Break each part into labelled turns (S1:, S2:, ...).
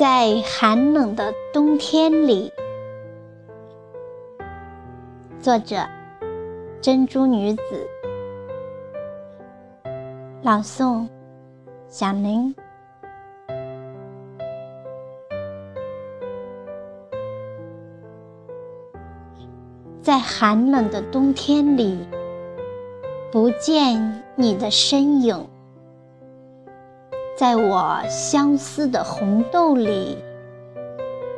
S1: 在寒冷的冬天里，作者：珍珠女子，朗诵：小林。在寒冷的冬天里，不见你的身影。在我相思的红豆里，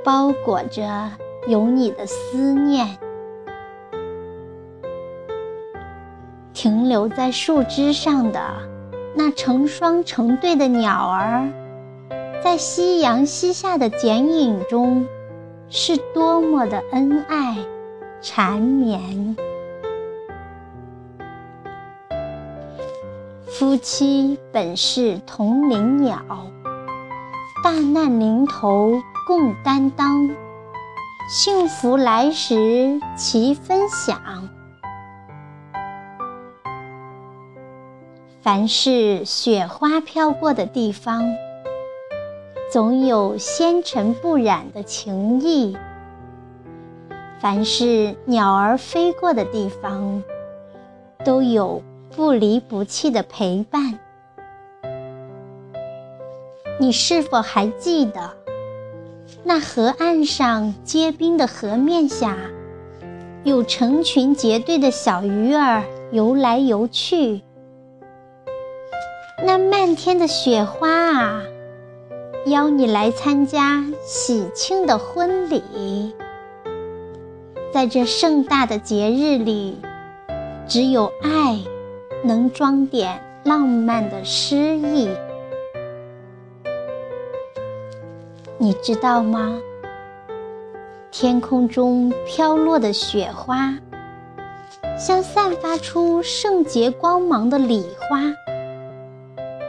S1: 包裹着有你的思念。停留在树枝上的那成双成对的鸟儿，在夕阳西下的剪影中，是多么的恩爱缠绵。夫妻本是同林鸟，大难临头共担当，幸福来时齐分享。凡是雪花飘过的地方，总有纤尘不染的情意；凡是鸟儿飞过的地方，都有。不离不弃的陪伴，你是否还记得那河岸上结冰的河面下，有成群结队的小鱼儿游来游去？那漫天的雪花啊，邀你来参加喜庆的婚礼。在这盛大的节日里，只有爱。能装点浪漫的诗意，你知道吗？天空中飘落的雪花，像散发出圣洁光芒的礼花，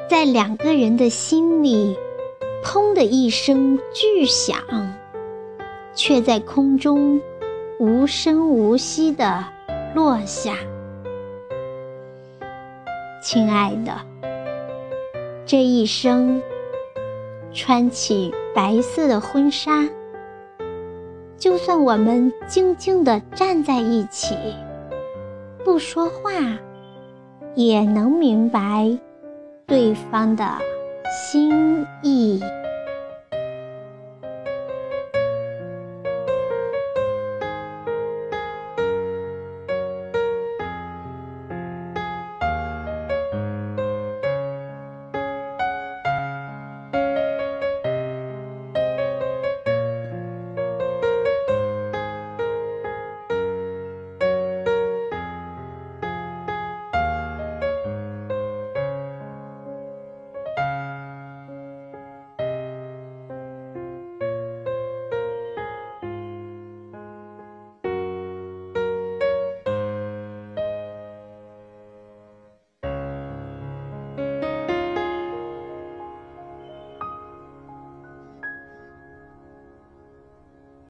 S1: 在两个人的心里，砰的一声巨响，却在空中无声无息地落下。亲爱的，这一生穿起白色的婚纱，就算我们静静地站在一起，不说话，也能明白对方的心意。